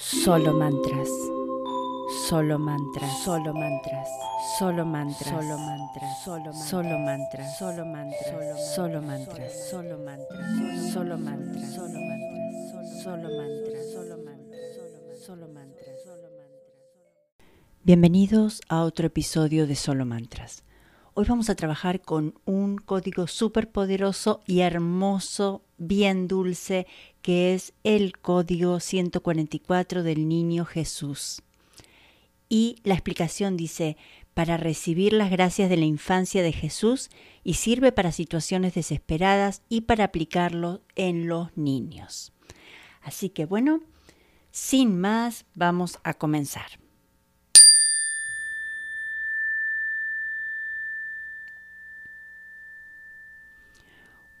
Solo mantras. Solo mantras. Solo mantras. Solo mantras. Solo mantras. Solo mantras. Solo mantras. Solo mantras. Solo mantras. Solo mantras. Solo mantras. Solo mantras. Solo mantras. Solo mantras. Solo mantras. Bienvenidos a otro episodio de Solo Mantras. Hoy vamos a trabajar con un código súper poderoso y hermoso, bien dulce, que es el código 144 del Niño Jesús. Y la explicación dice, para recibir las gracias de la infancia de Jesús y sirve para situaciones desesperadas y para aplicarlo en los niños. Así que bueno, sin más, vamos a comenzar.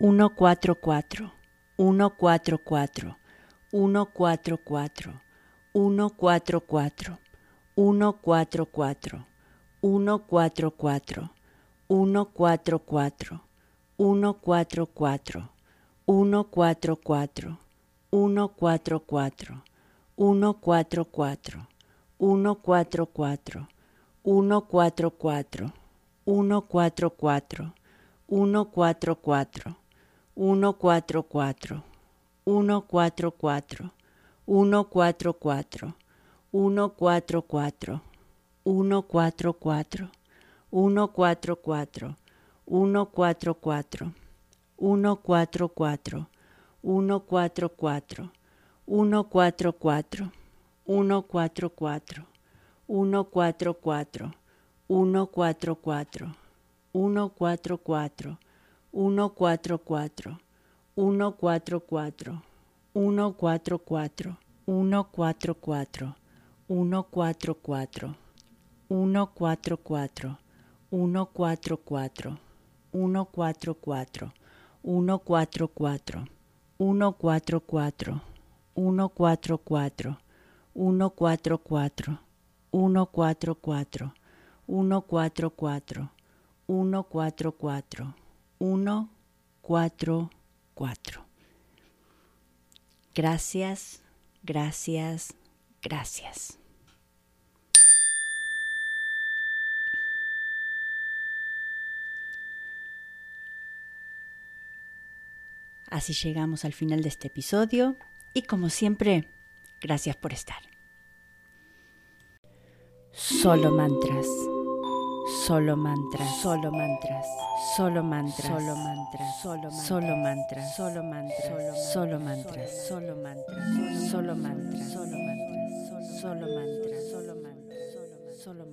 144, 144, 144, 144, 144, 144, 144, 144, 144, 144, 144, 144, 144, 144, 144, 144, 144, 144, 144, 144, 144, 144, 144, 144, 144, 144, 144, 144, 144, 144, 144, 144, 144, 144, 144, 144, 144, 144, 144, 144, 144, 144, 144, 144, 144, 144, 1, 4, 4. Gracias, gracias, gracias. Así llegamos al final de este episodio y como siempre, gracias por estar. Solo mantras. Solo mantras, solo mantras, solo mantras, solo mantras, solo solo mantras, solo mantras, solo mantras, solo mantras, solo mantras, solo mantras, solo mantras, solo mantras, solo mantras, solo mantras, solo